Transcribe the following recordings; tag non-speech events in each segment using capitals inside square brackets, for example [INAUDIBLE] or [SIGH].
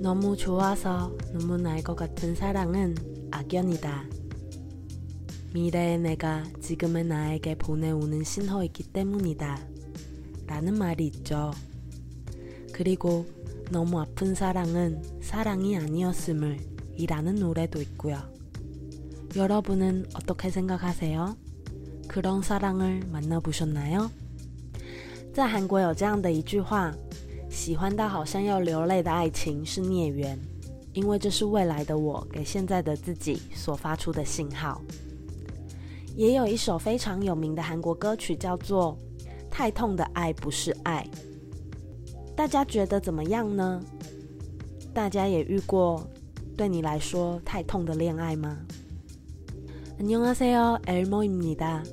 너무 좋아서 눈물 날 것 같은 사랑은 악연이다. 미래의 내가 지금의 나에게 보내오는 신호이기 때문이다. 라는 말이 있죠. 그리고 너무 아픈 사랑은 사랑이 아니었음을 이라는 노래도 있고요. 여러분은 어떻게 생각하세요? 그런 사랑을 만나보셨나요? 在韩国有这样的一句话喜欢到好像要流泪的爱情是孽缘，因为这是未来的我给现在的自己所发出的信号。也有一首非常有名的韩国歌曲叫做《太痛的爱不是爱》，大家觉得怎么样呢？大家也遇过 对你来说太痛的恋爱吗？안녕하세요，엘모입니다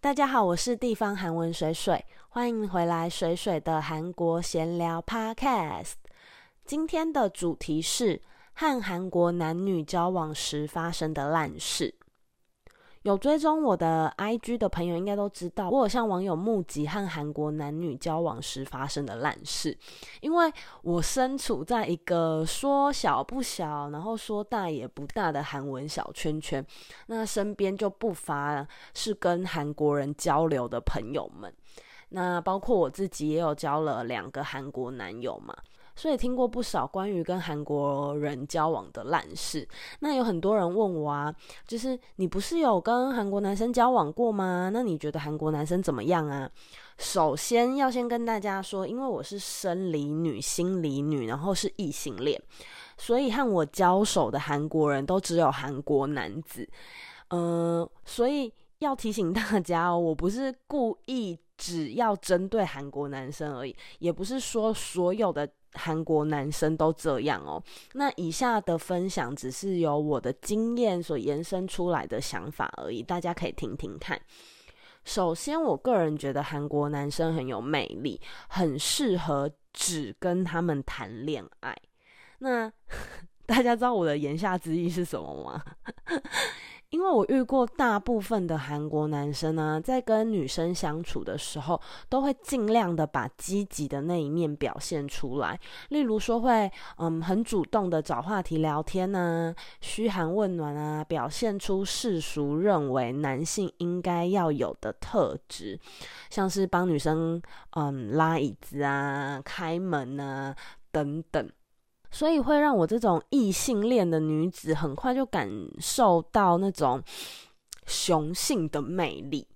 大家好，我是地方韩文水水，欢迎回来水水的韩国闲聊 Podcast。今天的主题是 和韩国男女交往时发生的烂事。有追踪我的 IG 的朋友应该都知道，我有向网友募集和韩国男女交往时发生的烂事。因为我身处在一个说小不小，然后说大也不大的韩文小圈圈，那身边就不乏是跟韩国人交流的朋友们。那包括我自己也有交了两个韩国男友嘛。所以听过不少关于跟韩国人交往的烂事。那有很多人问我啊，就是你不是有跟韩国男生交往过吗？那你觉得韩国男生怎么样啊？首先要先跟大家说，因为我是生理女、心理女，然后是异性恋，所以和我交手的韩国人都只有韩国男子。嗯，所以要提醒大家哦，我不是故意只要针对韩国男生而已，也不是说所有的。韩国男生都这样哦。那以下的分享只是由我的经验所延伸出来的想法而已，大家可以听听看。首先，我个人觉得韩国男生很有魅力，很适合只跟他们谈恋爱。那 [LAUGHS] 大家知道我的言下之意是什么吗？因为我遇过大部分的韩国男生呢，在跟女生相处的时候，都会尽量的把积极的那一面表现出来。例如说，会嗯很主动的找话题聊天啊，嘘寒问暖啊，表现出世俗认为男性应该要有的特质，像是帮女生嗯拉椅子啊、开门啊等等。所以会让我这种异性恋的女子很快就感受到那种雄性的魅力，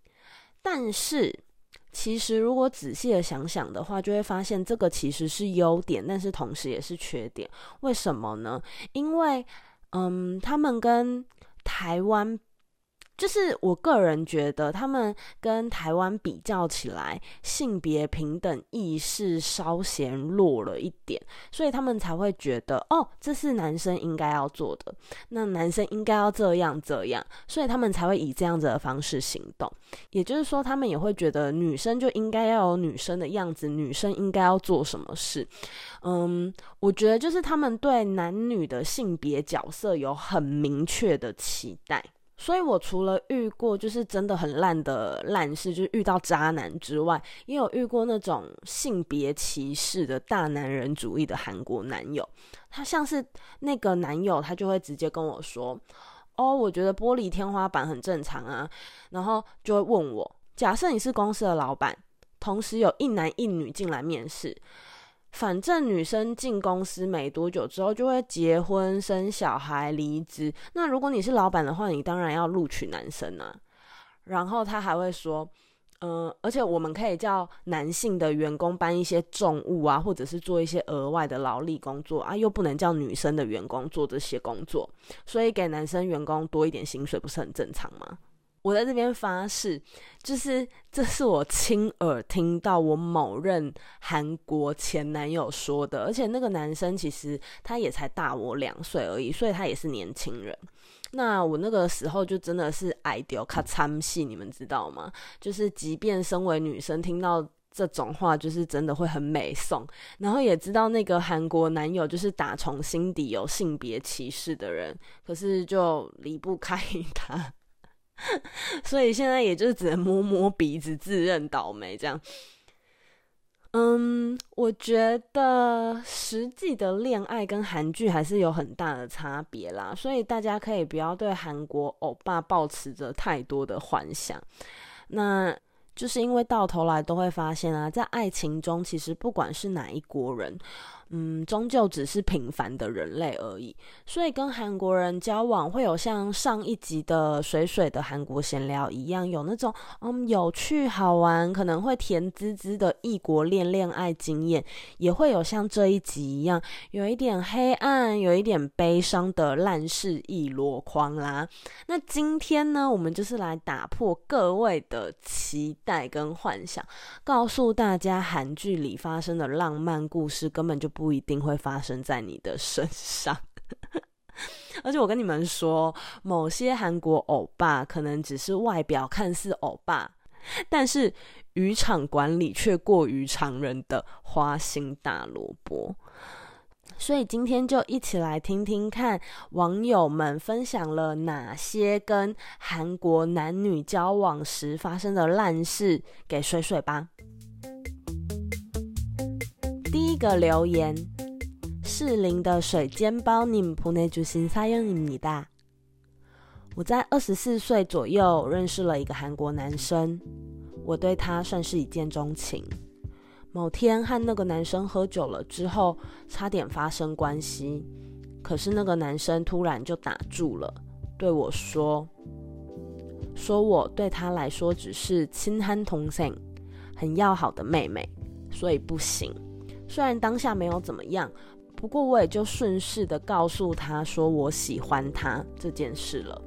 但是其实如果仔细的想想的话，就会发现这个其实是优点，但是同时也是缺点。为什么呢？因为嗯，他们跟台湾。就是我个人觉得，他们跟台湾比较起来，性别平等意识稍显弱了一点，所以他们才会觉得，哦，这是男生应该要做的，那男生应该要这样这样，所以他们才会以这样子的方式行动。也就是说，他们也会觉得女生就应该要有女生的样子，女生应该要做什么事。嗯，我觉得就是他们对男女的性别角色有很明确的期待。所以，我除了遇过就是真的很烂的烂事，就是遇到渣男之外，也有遇过那种性别歧视的大男人主义的韩国男友。他像是那个男友，他就会直接跟我说：“哦，我觉得玻璃天花板很正常啊。”然后就会问我：“假设你是公司的老板，同时有一男一女进来面试。”反正女生进公司没多久之后就会结婚、生小孩、离职。那如果你是老板的话，你当然要录取男生啊。然后他还会说，嗯，而且我们可以叫男性的员工搬一些重物啊，或者是做一些额外的劳力工作啊，又不能叫女生的员工做这些工作，所以给男生员工多一点薪水，不是很正常吗？我在这边发誓，就是这是我亲耳听到我某任韩国前男友说的，而且那个男生其实他也才大我两岁而已，所以他也是年轻人。那我那个时候就真的是爱丢卡参戏，你们知道吗？就是即便身为女生，听到这种话，就是真的会很美颂。然后也知道那个韩国男友就是打从心底有性别歧视的人，可是就离不开 [LAUGHS] 他，[LAUGHS] 所以现在也就只能摸摸鼻子，自认倒霉这样。嗯，我觉得实际的恋爱跟韩剧还是有很大的差别啦，所以大家可以不要对韩国欧巴抱持着太多的幻想。那就是因为到头来都会发现啊，在爱情中，其实不管是哪一国人。嗯，终究只是平凡的人类而已，所以跟韩国人交往会有像上一集的水水的韩国闲聊一样，有那种嗯有趣好玩，可能会甜滋滋的异国恋恋爱经验，也会有像这一集一样，有一点黑暗，有一点悲伤的烂事一箩筐啦。那今天呢，我们就是来打破各位的期待跟幻想，告诉大家韩剧里发生的浪漫故事根本就不。不一定会发生在你的身上，[LAUGHS] 而且我跟你们说，某些韩国欧巴可能只是外表看似欧巴，但是渔场管理却过于常人的花心大萝卜。所以今天就一起来听听看网友们分享了哪些跟韩国男女交往时发生的烂事，给水水吧。个留言，适龄的水煎包，你们普内主心撒用你的。我在二十四岁左右认识了一个韩国男生，我对他算是一见钟情。某天和那个男生喝酒了之后，差点发生关系，可是那个男生突然就打住了，对我说：“说我对他来说只是亲憨同性，很要好的妹妹，所以不行。”虽然当下没有怎么样，不过我也就顺势的告诉他说我喜欢他这件事了。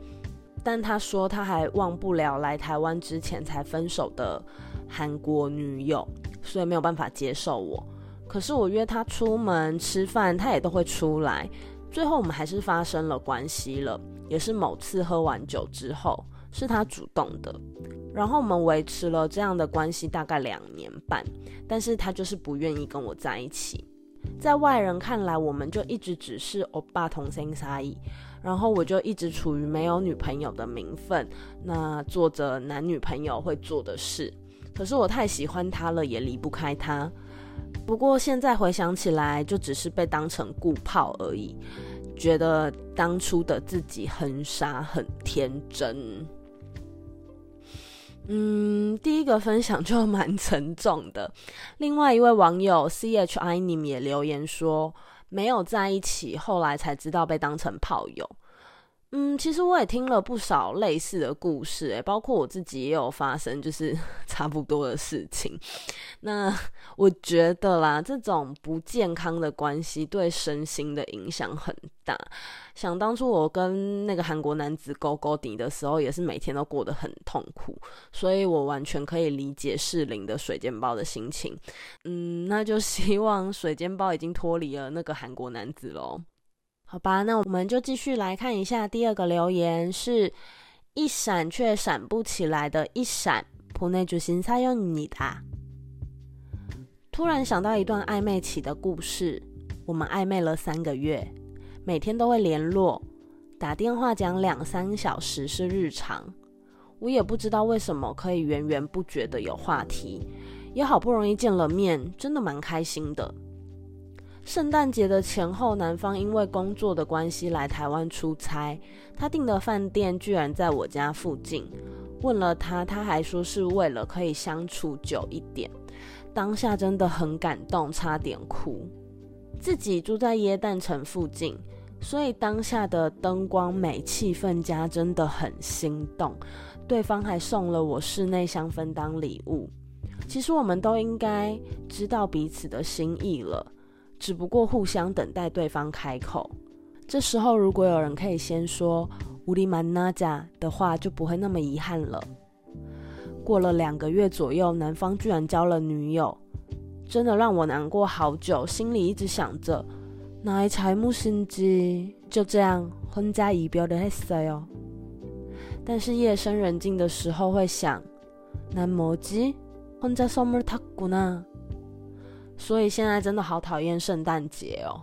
但他说他还忘不了来台湾之前才分手的韩国女友，所以没有办法接受我。可是我约他出门吃饭，他也都会出来。最后我们还是发生了关系了，也是某次喝完酒之后，是他主动的。然后我们维持了这样的关系大概两年半，但是他就是不愿意跟我在一起。在外人看来，我们就一直只是欧巴同性差异，然后我就一直处于没有女朋友的名分，那做着男女朋友会做的事。可是我太喜欢他了，也离不开他。不过现在回想起来，就只是被当成顾炮而已，觉得当初的自己很傻很天真。嗯，第一个分享就蛮沉重的。另外一位网友 C H I 你们也留言说，没有在一起，后来才知道被当成炮友。嗯，其实我也听了不少类似的故事，诶，包括我自己也有发生，就是 [LAUGHS] 差不多的事情。那我觉得啦，这种不健康的关系对身心的影响很大。想当初我跟那个韩国男子勾勾底的时候，也是每天都过得很痛苦，所以我完全可以理解适龄的水煎包的心情。嗯，那就希望水煎包已经脱离了那个韩国男子喽。好吧，那我们就继续来看一下第二个留言，是一闪却闪不起来的一闪。普内主心菜用你的。突然想到一段暧昧起的故事，我们暧昧了三个月，每天都会联络，打电话讲两三小时是日常。我也不知道为什么可以源源不绝的有话题，也好不容易见了面，真的蛮开心的。圣诞节的前后，男方因为工作的关系来台湾出差，他订的饭店居然在我家附近。问了他，他还说是为了可以相处久一点。当下真的很感动，差点哭。自己住在耶诞城附近，所以当下的灯光美、气氛佳，真的很心动。对方还送了我室内香氛当礼物。其实我们都应该知道彼此的心意了。只不过互相等待对方开口。这时候如果有人可以先说乌里玛那家的话就不会那么遗憾了。过了两个月左右男方居然交了女友真的让我难过好久心里一直想着哪一台木心机就这样婚家仪表的 sao 但是夜深人静的时候会想男模机婚家 summer taku 呢所以现在真的好讨厌圣诞节哦。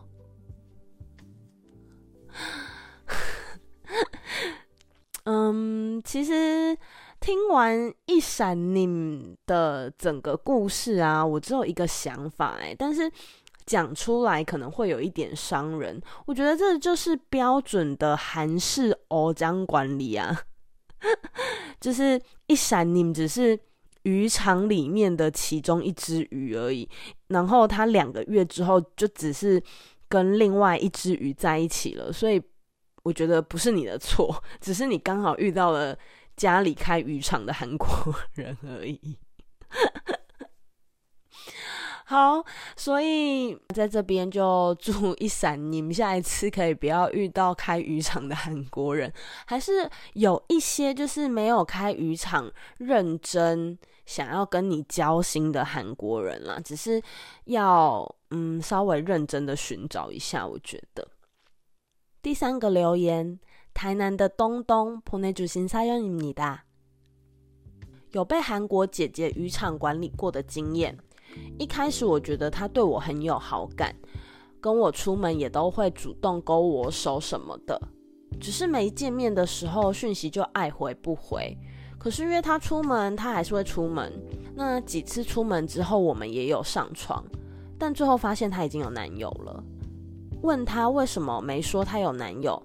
[LAUGHS] 嗯，其实听完一闪你的整个故事啊，我只有一个想法哎，但是讲出来可能会有一点伤人。我觉得这就是标准的韩式欧江管理啊，[LAUGHS] 就是一闪你只是渔场里面的其中一只鱼而已，然后他两个月之后就只是跟另外一只鱼在一起了，所以。我觉得不是你的错，只是你刚好遇到了家里开渔场的韩国人而已。好，所以在这边就祝一闪，你们下一次可以不要遇到开渔场的韩国人，还是有一些就是没有开渔场认真想要跟你交心的韩国人啦，只是要嗯稍微认真的寻找一下，我觉得。第三个留言，台南的东东보내주신사연입니 다。 有被韩国姐姐渔场管理过的经验。 一开始我觉得他对我很有好感，跟我出门也都会主动勾我手什么的。只是没见面的时候，讯息就爱回不回。可是约他出门，他还是会出门。那几次出门之后，我们也有上床，但最后发现他已经有男友了。问他为什么没说他有男友，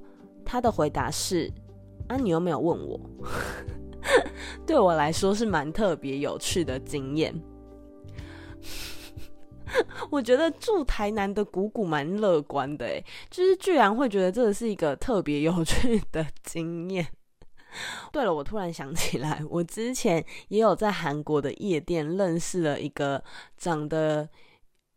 他的回答是：啊，你又没有问我。[LAUGHS] 对我来说是蛮特别有趣的经验。[LAUGHS] 我觉得住台南的谷谷蛮乐观的，诶，就是居然会觉得这是一个特别有趣的经验。[LAUGHS] 对了，我突然想起来，我之前也有在韩国的夜店认识了一个长得。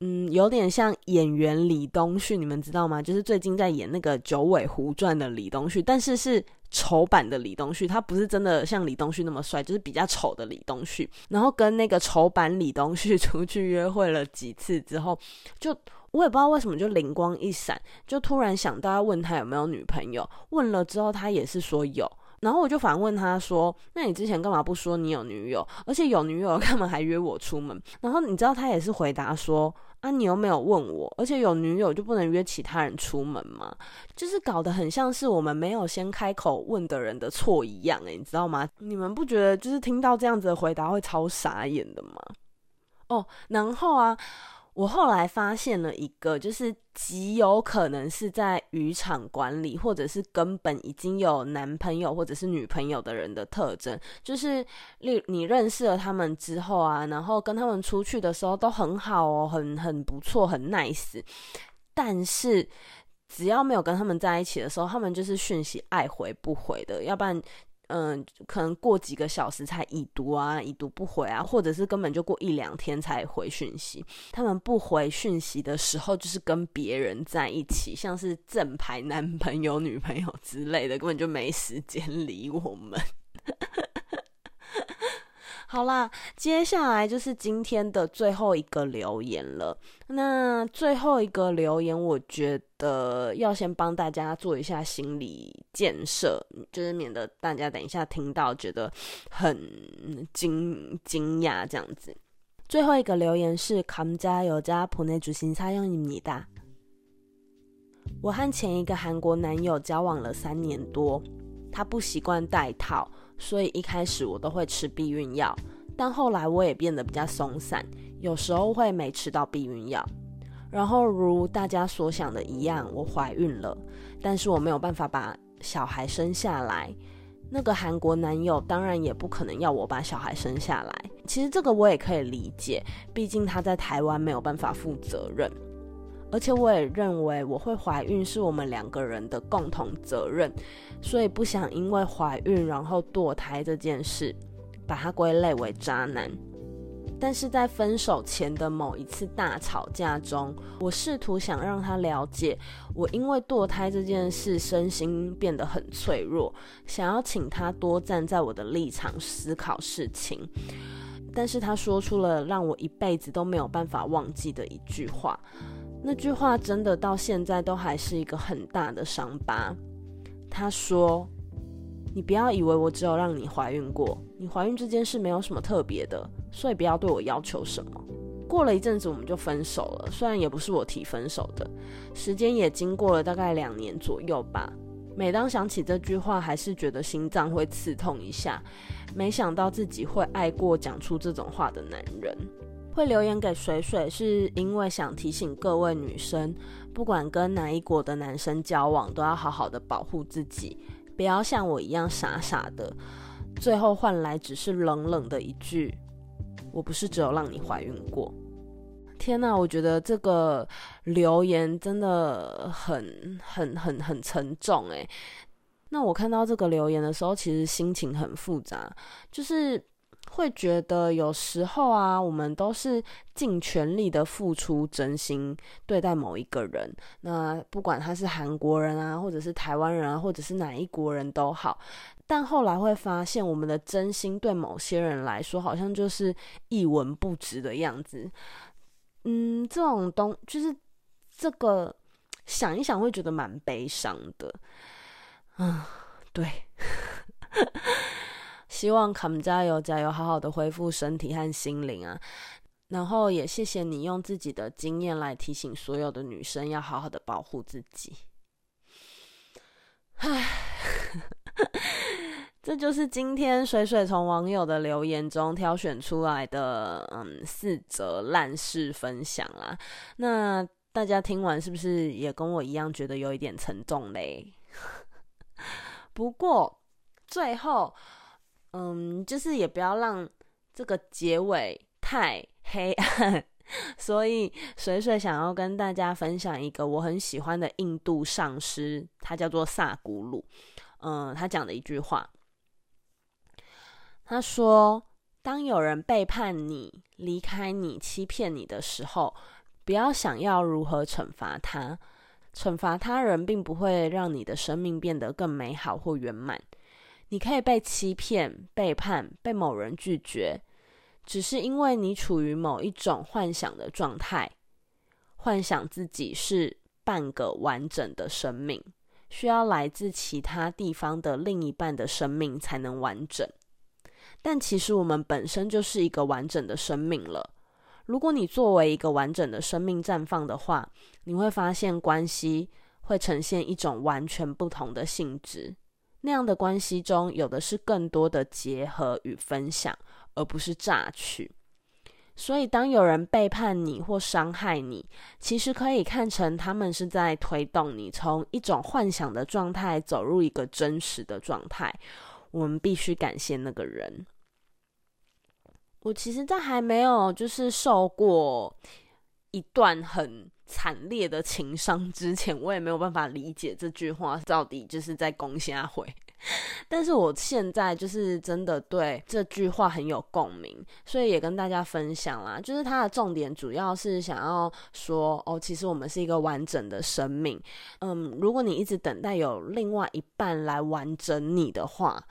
嗯，有点像演员李东旭，你们知道吗？就是最近在演那个《九尾狐传》的李东旭，但是是丑版的李东旭，他不是真的像李东旭那么帅，就是比较丑的李东旭。然后跟那个丑版李东旭 [LAUGHS] 出去约会了几次之后，就我也不知道为什么就灵光一闪，就突然想到要问他有没有女朋友。问了之后，他也是说有。然后我就反问他说：“那你之前干嘛不说你有女友？而且有女友干嘛还约我出门？”然后你知道他也是回答说：“啊，你又没有问我，而且有女友就不能约其他人出门吗？就是搞得很像是我们没有先开口问的人的错一样，诶，你知道吗？你们不觉得就是听到这样子的回答会超傻眼的吗？哦，然后啊。”我后来发现了一个，就是极有可能是在渔场管理，或者是根本已经有男朋友或者是女朋友的人的特征，就是你你认识了他们之后啊，然后跟他们出去的时候都很好哦，很很不错，很 nice，但是只要没有跟他们在一起的时候，他们就是讯息爱回不回的，要不然。嗯，可能过几个小时才已读啊，已读不回啊，或者是根本就过一两天才回讯息。他们不回讯息的时候，就是跟别人在一起，像是正牌男朋友、女朋友之类的，根本就没时间理我们。好啦，接下来就是今天的最后一个留言了。那最后一个留言，我觉得要先帮大家做一下心理建设，就是免得大家等一下听到觉得很惊惊讶这样子。最后一个留言是康加有加普内主心사용입니 다。 我和前一个韩国男友交往了三年多，他不习惯戴套。 所以一开始我都会吃避孕药，但后来我也变得比较松散，有时候会没吃到避孕药。然后如大家所想的一样，我怀孕了，但是我没有办法把小孩生下来。那个韩国男友当然也不可能要我把小孩生下来。其实这个我也可以理解，毕竟他在台湾没有办法负责任。而且我也认为我会怀孕是我们两个人的共同责任，所以不想因为怀孕然后堕胎这件事把它归类为渣男。但是在分手前的某一次大吵架中，我试图想让他了解我因为堕胎这件事身心变得很脆弱，想要请他多站在我的立场思考事情。但是他说出了让我一辈子都没有办法忘记的一句话。那句话真的到现在都还是一个很大的伤疤。他说：“你不要以为我只有让你怀孕过，你怀孕这件事没有什么特别的，所以不要对我要求什么。”过了一阵子，我们就分手了。虽然也不是我提分手的，时间也经过了大概两年左右吧。每当想起这句话，还是觉得心脏会刺痛一下。没想到自己会爱过讲出这种话的男人。会留言给水水，是因为想提醒各位女生，不管跟哪一国的男生交往，都要好好的保护自己，不要像我一样傻傻的，最后换来只是冷冷的一句。我不是只有让你怀孕过。天呐，我觉得这个留言真的很很很很沉重诶。那我看到这个留言的时候，其实心情很复杂，就是会觉得有时候啊，我们都是尽全力的付出真心对待某一个人。那不管他是韩国人啊，或者是台湾人啊，或者是哪一国人都好。但后来会发现，我们的真心对某些人来说，好像就是一文不值的样子。嗯，这种东就是这个想一想会觉得蛮悲伤的。嗯，对。[LAUGHS] 希望卡姆加油加油，好好的恢复身体和心灵啊！然后也谢谢你用自己的经验来提醒所有的女生，要好好的保护自己。唉。[LAUGHS] 这就是今天水水从网友的留言中挑选出来的，嗯，四则烂事分享啦。那大家听完是不是也跟我一样觉得有一点沉重嘞？[LAUGHS] 不过最后，嗯，就是也不要让这个结尾太黑暗，所以水水想要跟大家分享一个我很喜欢的印度上师，他叫做萨古鲁。嗯，他讲的一句话。他说：“当有人背叛你、离开你、欺骗你的时候，不要想要如何惩罚他。惩罚他人并不会让你的生命变得更美好或圆满。你可以被欺骗、背叛、被某人拒绝，只是因为你处于某一种幻想的状态，幻想自己是半个完整的生命，需要来自其他地方的另一半的生命才能完整。”但其实我们本身就是一个完整的生命了。如果你作为一个完整的生命绽放的话，你会发现关系会呈现一种完全不同的性质。那样的关系中有的是更多的结合与分享，而不是榨取。所以，当有人背叛你或伤害你，其实可以看成他们是在推动你从一种幻想的状态走入一个真实的状态。我们必须感谢那个人。我其实，在还没有就是受过一段很惨烈的情伤之前，我也没有办法理解这句话到底就是在攻下回。[LAUGHS] 但是我现在就是真的对这句话很有共鸣，所以也跟大家分享啦。就是它的重点主要是想要说，哦，其实我们是一个完整的生命。嗯，如果你一直等待有另外一半来完整你的话，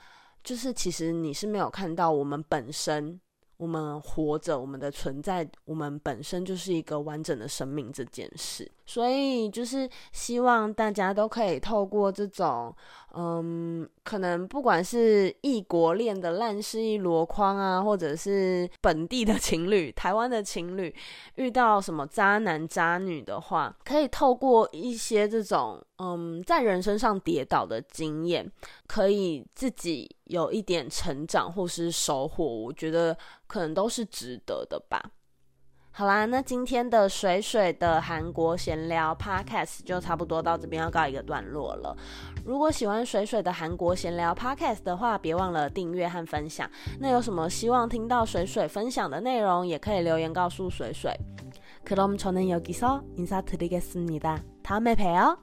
就是其实你是没有看到我们本身。我们活着，我们的存在，我们本身就是一个完整的生命这件事，所以就是希望大家都可以透过这种，嗯，可能不管是异国恋的烂事一箩筐啊，或者是本地的情侣、台湾的情侣遇到什么渣男渣女的话，可以透过一些这种，嗯，在人身上跌倒的经验，可以自己有一点成长或是收获，我觉得。可能都是值得的吧。好啦，那今天的水水的韩国闲聊 podcast 就差不多到这边要告一个段落了。如果喜欢水水的韩国闲聊 podcast 的话，别忘了订阅和分享。那有什么希望听到水水分享的内容，也可以留言告诉水水。그럼저는여기서인사드리겠습니다다음에봬요